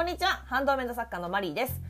こんにちは。ハンドメイド作家のマリーです。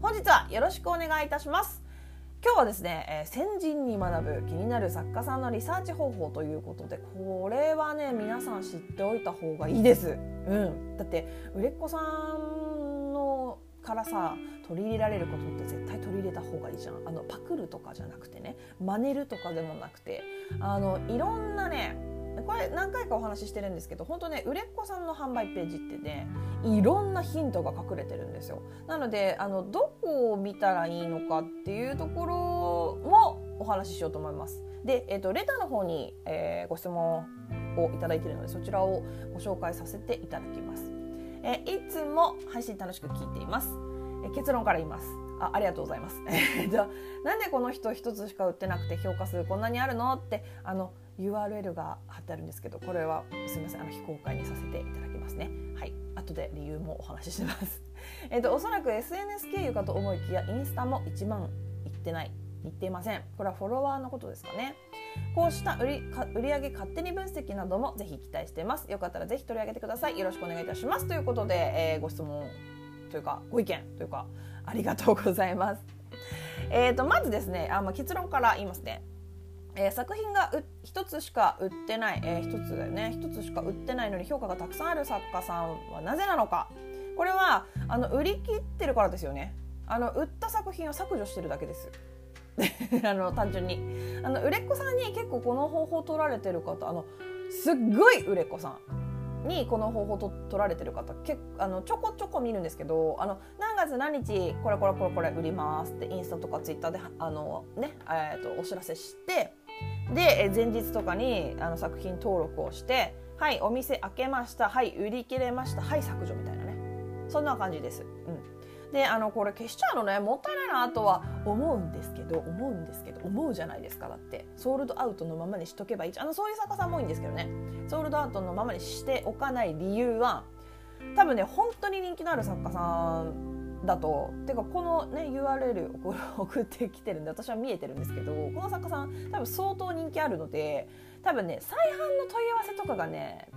本日はよろしくお願いいたします。今日はですね、えー、先人に学ぶ気になる作家さんのリサーチ方法ということでこれはね皆さん知っておいた方がいいです、うん、だって売れっ子さんのからさ取り入れられることって絶対取り入れた方がいいじゃん。あのパクるとかじゃなくてね真似るとかでもなくてあのいろんなねこれ何回かお話ししてるんですけど本当ね売れっ子さんの販売ページってねいろんなヒントが隠れてるんですよ。なのであのどこを見たらいいのかっていうところもお話ししようと思います。で、えーと、レターの方に、えー、ご質問をいただいているのでそちらをご紹介させていただきます、えー、いつも配信楽しく聞いています、えー、結論から言います。あありがとうございます。じゃなんでこの人一つしか売ってなくて評価数こんなにあるの？ってあの URL が貼ってあるんですけどこれはすみませんあの非公開にさせていただきますね。はい。後で理由もお話しします。えっとおそらく SNS 経由かと思いきやインスタも1万いってないいっていません。これはフォロワーのことですかね。こうした売りか売上勝手に分析などもぜひ期待しています。よかったらぜひ取り上げてください。よろしくお願いいたします。ということで、えー、ご質問というかご意見というかありがとうございます。えーとまずですねあ、まあ、結論から言いますね。えー、作品が1つしか売ってない、えー、つだよね。1つしか売ってないのに評価がたくさんある作家さんはなぜなのか。これはあの売り切ってるからですよね。あの売った作品を削除してるだけです。あの単純に。あの売れっ子さんに結構この方法取られてる方あのすっごい売れっ子さんにこの方法と取られてる方結あのちょこちょこ見るんですけどあの何月何日これこれこれこれ売りますってインスタとかツイッターであの、ねえーと、とお知らせしてで前日とかにあの作品登録をしてはいお店開けましたはい売り切れましたはい削除みたいなね。そんな感じです。うん。であのこれ消しちゃうのねもったいないなとは思うんですけど思うんですけど思うじゃないですかだって。ソールドアウトのままにしとけばいいあのそういう作家さんも多いんですけどね。ソールドアウトのままにしておかない理由は多分ね本当に人気のある作家さんだと。てかこのね URL 送ってきてるんで私は見えてるんですけどこの作家さん多分相当人気あるので多分ね再販の問い合わせとかがね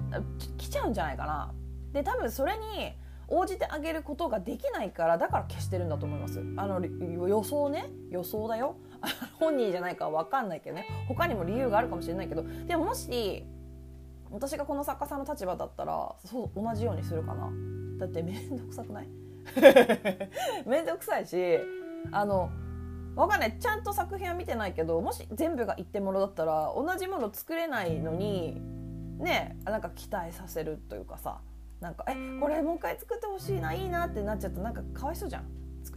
来ちゃうんじゃないかな。で多分それに応じてあげることができないからだから消してるんだと思います。あの予想ね。予想だよ。本人じゃないかは分かんないけどね。他にも理由があるかもしれないけど。でももし私がこの作家さんの立場だったらそう同じようにするかな。だって面倒くさくない？面倒くさいしあのわかんない。ちゃんと作品は見てないけどもし全部が一点物だったら同じもの作れないのにねなんか期待させるというかさなんか「えこれもう一回作ってほしいないいな」ってなっちゃったなんかかわいそうじゃん。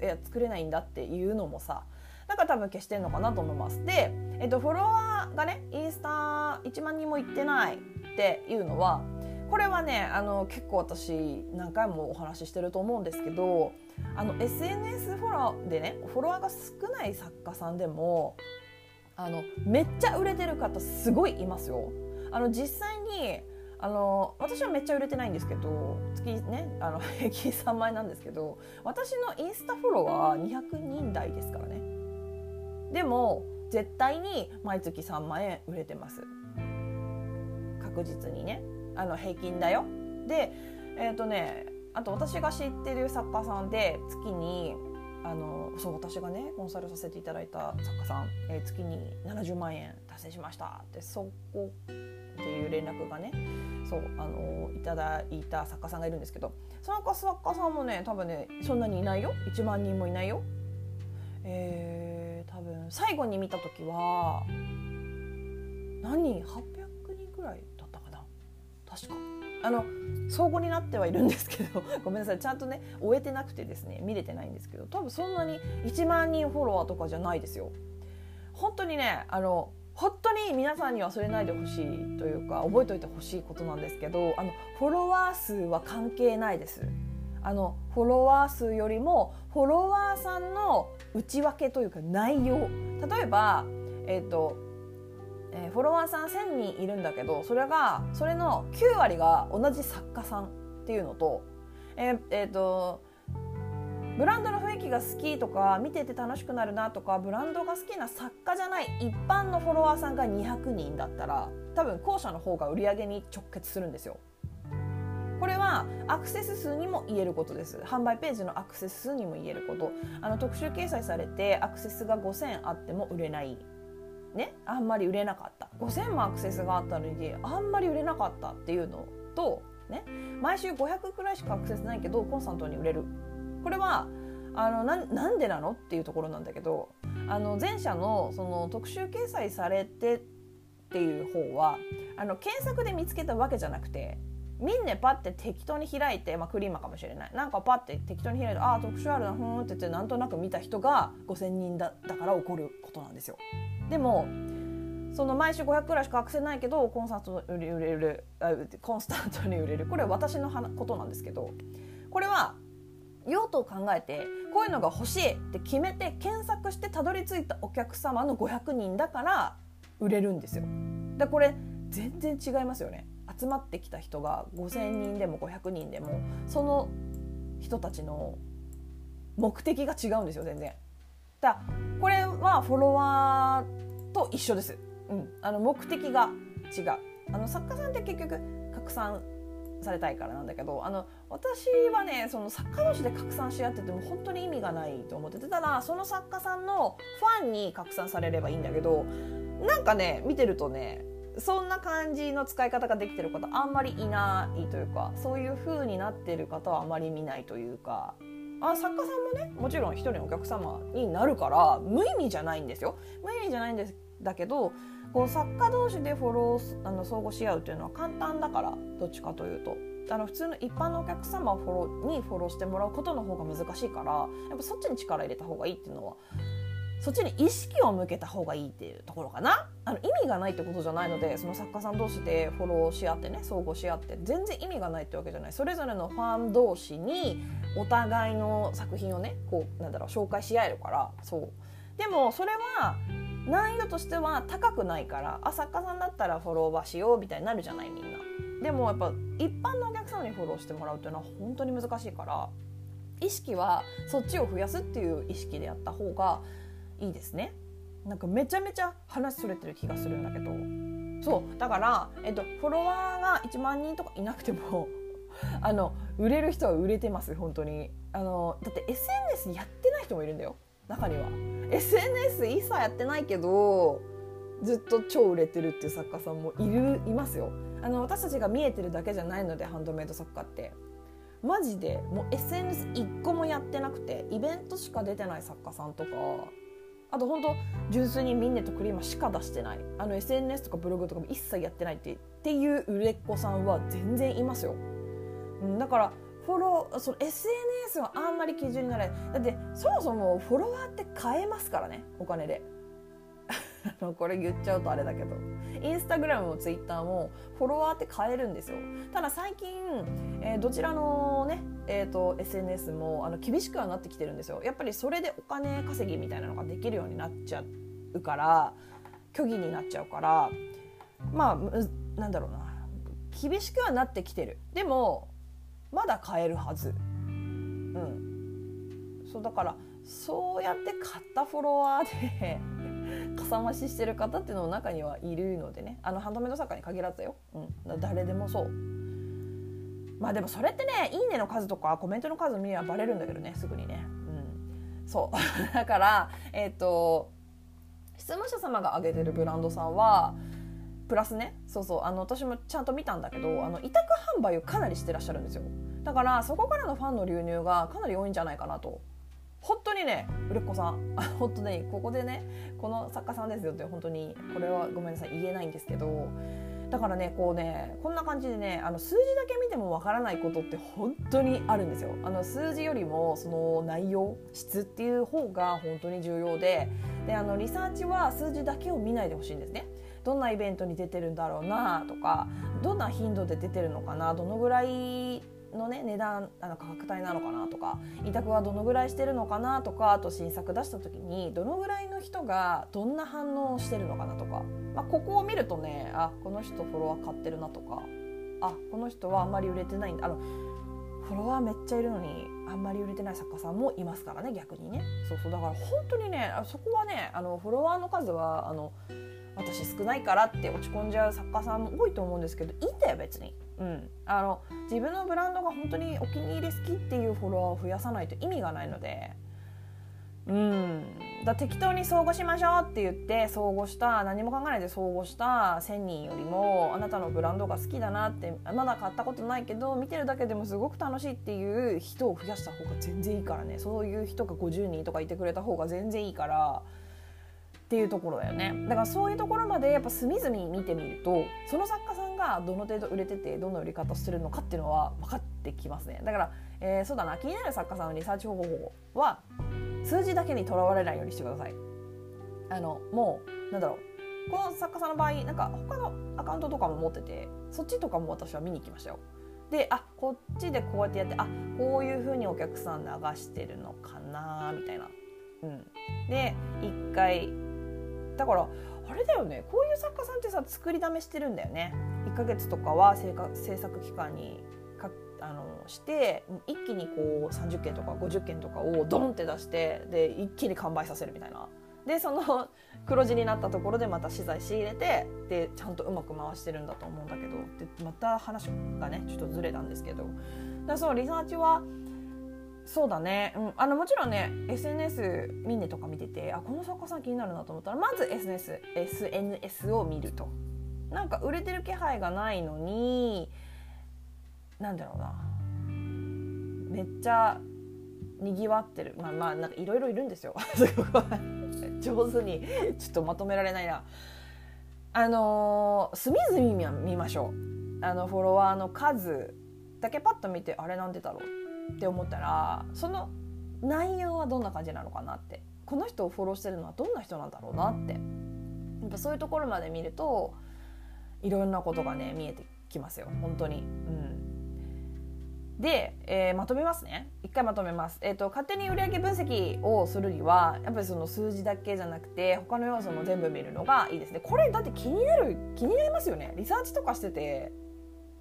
いや作れないんだっていうのもさだか多分消してんのかなと思います。で、えっと、フォロワーがねインスタ1万人もいってないっていうのはこれはねあの結構私何回もお話ししてると思うんですけどあの SNS フォローでねフォロワーが少ない作家さんでもあのめっちゃ売れてる方すごいいますよ。あの実際にあの私はめっちゃ売れてないんですけど月ねあの 平均3万円なんですけど私のインスタフォロワー200人台ですからね。でも絶対に毎月3万円売れてます。確実にね。あの平均だよ。でえっ、ー、とねあと私が知ってる作家さんで月にあのそう私がねコンサルさせていただいた作家さん、えー、月に70万円達成しました。ってそこっていう連絡がねそうあのいただいた作家さんがいるんですけどその作家さんもね多分ねそんなにいないよ。1万人もいないよ。えー、多分最後に見た時は何？8確か。あの相互になってはいるんですけど ごめんなさいちゃんとね終えてなくてですね見れてないんですけど多分そんなに1万人フォロワーとかじゃないですよ。本当にねあの本当に皆さんに忘れないでほしいというか覚えておいてほしいことなんですけどあのフォロワー数は関係ないですあのフォロワー数よりもフォロワーさんの内訳というか内容例えば、えーとえー、フォロワーさん1,000人いるんだけどそれがそれの9割が同じ作家さんっていうのとえー、えーとブランドの雰囲気が好きとか見てて楽しくなるなとかブランドが好きな作家じゃない一般のフォロワーさんが200人だったら多分後者の方が売り上げに直結するんですよ。これはアクセス数にも言えることです。販売ページのアクセス数にも言えること。あの特集掲載されてアクセスが5000あっても売れない。ねあんまり売れなかった。5000もアクセスがあったのにあんまり売れなかったっていうのとね毎週500くらいしかアクセスないけどコンスタントに売れる。これはあのなんでなのっていうところなんだけどあの前者のその特集掲載されてっていう方はあの検索で見つけたわけじゃなくてみんなパッて適当に開いて、まあ、クリーマかもしれないなんかパッて適当に開いてああ特殊あるなふんって言ってなんとなく見た人が5,000人だだから起こることなんですよ。でもその毎週500くらいしかアクセないけどコンスタントに売れるコンスタントに売れるこれは私のことなんですけどこれは用途を考えてこういうのが欲しいって決めて検索してたどり着いたお客様の500人だから売れるんですよ。でこれ全然違いますよね。集まってきた人が5,000人でも500人でもその人たちの目的が違うんですよ全然。だこれはフォロワーと一緒です。うん、あの目的が違う。あの作家さんって結局拡散されたいからなんだけどあの私はねその作家同士で拡散し合ってても本当に意味がないと思っててただその作家さんのファンに拡散されればいいんだけどなんかね見てるとねそんな感じの使い方ができてる方あんまりいないというかそういう風になってる方はあまり見ないというか。あ作家さんもねもちろん一人のお客様になるから無意味じゃないんですよ。無意味じゃないんですだけどこう作家同士でフォローあの相互し合うというのは簡単だからどっちかというと。あの普通の一般のお客様をフォローにフォローしてもらうことの方が難しいからやっぱそっちに力入れた方がいいっていうのはそっちに意識を向けた方がいいっていうところかな。あの意味がないってことじゃないのでその作家さん同士でフォローし合ってね相互し合って全然意味がないってわけじゃない。それぞれのファン同士にお互いの作品をねこうなんだろう紹介し合えるから。そう。でもそれは難易度としては高くないからあ作家さんだったらフォローはしようみたいになるじゃないみんな。でもやっぱ一般のお客様にフォローしてもらうっていうのは本当に難しいから意識はそっちを増やすっていう意識でやった方がいいですね。なんかめちゃめちゃ話それてる気がするんだけど。そうだから、えっと、フォロワーが1万人とかいなくても あの売れる人は売れてます本当に。あのだって SNS やってない人もいるんだよ。中には。SNS 一切やってないけどずっと超売れてるっていう作家さんもいるいますよ。あの私たちが見えてるだけじゃないのでハンドメイド作家って。マジでもう SNS1 個もやってなくてイベントしか出てない作家さんとかあと本当純粋にミンネとクリームしか出してない。あの SNS とかブログとかも一切やってないってっていう売れっ子さんは全然いますよ、うん、だからフォローその SNS はあんまり基準にならない。だってそもそもフォロワーって買えますからねお金で。これ言っちゃうとあれだけど。インスタグラムもツイッターもフォロワーって買えるんですよ。ただ最近、えー、どちらのね、えーと、SNS もあの厳しくはなってきてるんですよ。やっぱりそれでお金稼ぎみたいなのができるようになっちゃうから虚偽になっちゃうからまあなんだろうな。厳しくはなってきてる。でもまだ買えるはず。うん。そうだからそうやって買ったフォロワーでかさ増ししてる方っていうのも中にはいるのでね。あのハンドメイド作家に限らずよ、うん、誰でもそう。まあでもそれってねいいねの数とかコメントの数見ればバレるんだけどねすぐにね、うん、そう。だからえっ、ー、と質問者様が挙げてるブランドさんはプラスね。そうそう。あの私もちゃんと見たんだけどあの委託販売をかなりしてらっしゃるんですよ。だからそこからのファンの流入がかなり多いんじゃないかなと。本当にね売れっ子さん。本当ねここでねこの作家さんですよって本当に。これはごめんなさい言えないんですけど。だからねこうねこんな感じでねあの数字だけ見てもわからないことって本当にあるんですよ。あの数字よりもその内容質っていう方が本当に重要で。であのリサーチは数字だけを見ないでほしいんですね。どんなイベントに出てるんだろうなとかどんな頻度で出てるのかなどのぐらいのね値段あの価格帯なのかなとか委託はどのぐらいしてるのかなとかあと新作出した時にどのぐらいの人がどんな反応をしてるのかなとか、まあ、ここを見るとねあこの人フォロワー買ってるなとかあこの人はあんまり売れてないんだあのフォロワーめっちゃいるのにあんまり売れてない作家さんもいますからね逆にね。そうそうだから本当にねそこはねあのフォロワーの数はあの私少ないからって落ち込んじゃう作家さんも多いと思うんですけどいいんだよ別に、うん、あの自分のブランドが本当にお気に入り好きっていうフォロワーを増やさないと意味がないので。うん。だ適当に相互しましょうって言って相互した何も考えないで相互した1,000人よりもあなたのブランドが好きだなってまだ買ったことないけど見てるだけでもすごく楽しいっていう人を増やした方が全然いいからね。そういう人が50人とかいてくれた方が全然いいから。っていうところだよね。だからそういうところまでやっぱ隅々見てみるとその作家さんがどの程度売れててどんな売り方してるのかっていうのは分かってきますね。だから、えー、そうだな気になる作家さんのリサーチ方法は数字だけにとらわれないようにしてください。あのもうなんだろう。この作家さんの場合なんか他のアカウントとかも持っててそっちとかも私は見に行きましたよ。であこっちでこうやってやってあこういうふうにお客さん流してるのかなみたいな。うん、で一回だからあれだよね。こういう作家さんってさ作りだめしてるんだよね。1ヶ月とかは制作期間にかあのして一気にこう30件とか50件とかをドンって出してで一気に完売させるみたいな。でその黒字になったところでまた資材仕入れてでちゃんとうまく回してるんだと思うんだけど。でまた話がねちょっとずれたんですけど。だそのリサーチはそうだね、うん、あのもちろんね SNS ミンネとか見ててあこの作家さん気になるなと思ったらまず SNS, SNS を見ると。なんか売れてる気配がないのになんだろうな。めっちゃにぎわってる。まあまあなんかいろいろいるんですよ。上手にちょっとまとめられないな。あのー、隅々見ましょう。あのフォロワーの数だけパッと見てあれなんでだろう。って思ったらその内容はどんな感じなのかなって。この人をフォローしてるのはどんな人なんだろうなって。やっぱそういうところまで見るといろんなことがね見えてきますよ。本当に。うん。で、えー、まとめますね。一回まとめます、えーと、勝手に売上分析をするにはやっぱりその数字だけじゃなくて他の要素も全部見るのがいいですね。これだって気になる気になりますよね。リサーチとかしてて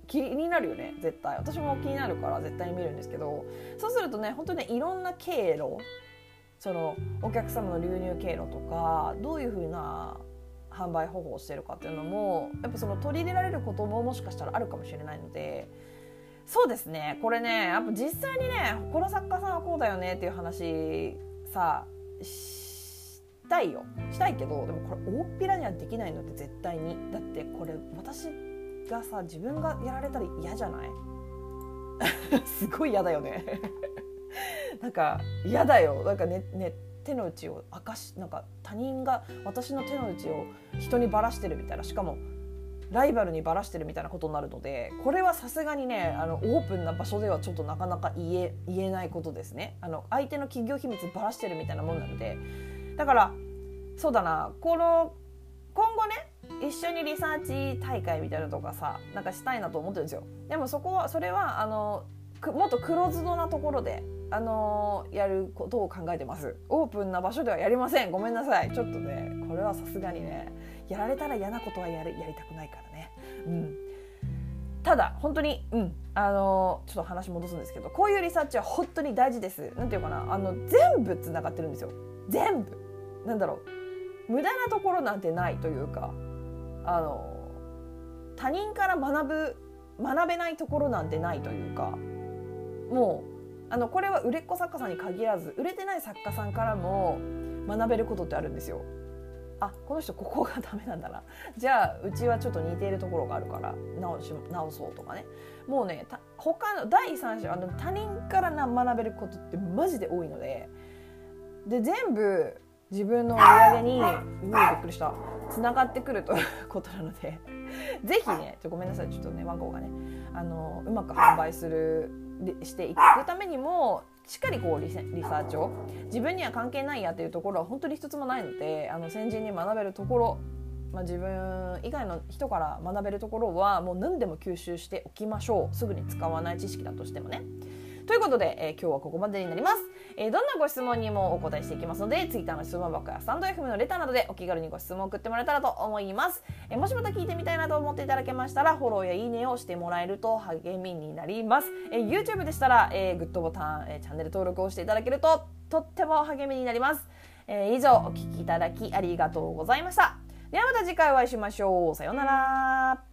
気になるよね絶対。私も気になるから絶対に見るんですけど。そうするとね本当ねいろんな経路。そのお客様の流入経路とかどういうふうな販売方法をしてるかっていうのもやっぱその取り入れられることももしかしたらあるかもしれないので。そうですねこれねやっぱ実際にねこの作家さんはこうだよねっていう話さしたいよ。したいけどでもこれ大っぴらにはできないのって絶対に。だってこれ私がさ自分がやられたら嫌じゃない？すごい嫌だよね。なんか嫌だよ。なんかねね手の内を明かしなんか他人が私の手の内を人にばらしてるみたいな。しかもライバルにばらしてるみたいなことになるのでこれはさすがにねあのオープンな場所ではちょっとなかなか言え言えないことですね。あの相手の企業秘密ばらしてるみたいなもんなので。だからそうだな。この今後ね一緒にリサーチ大会みたいなのとかさなんかしたいなと思ってるんですよ。でもそこはそれはあのもっとクローズドなところであの、やることを考えてます。オープンな場所ではやりません。ごめんなさい。ちょっとねこれはさすがにねやられたら嫌なことはやるやりたくないからね。うん。ただ本当にうん。あの、ちょっと話戻すんですけどこういうリサーチは本当に大事です。なんていうかなあの全部つながってるんですよ。全部。なんだろう。無駄なところなんてないというか。あの他人から学ぶ学べないところなんてないというかもうあのこれは売れっ子作家さんに限らず売れてない作家さんからも学べることってあるんですよ。あこの人ここがダメなんだなじゃあうちはちょっと似ているところがあるから直し直そうとかねもうね他の第三者あの他人からな学べることってマジで多いのでで全部自分の売り上げにうわびっくりした。つながってくるということなのでぜひねちょごめんなさい。ちょっとねワンコがねあのうまく販売するしていくためにもしっかりこうリサーチを自分には関係ないやっていうところは本当に一つもないのであの先人に学べるところまあ、自分以外の人から学べるところはもう何でも吸収しておきましょう。すぐに使わない知識だとしてもね。ということで、えー、今日はここまでになります、えー、どんなご質問にもお答えしていきますので Twitter の質問箱やスタンド FM のレターなどでお気軽にご質問を送ってもらえたらと思います、えー、もしまた聞いてみたいなと思っていただけましたらフォローやいいねをしてもらえると励みになります、え YouTube でしたら、えーグッドボタン、えチャンネル登録をしていただけるととっても励みになります、え以上お聴きいただきありがとうございました。ではまた次回お会いしましょう。さようなら。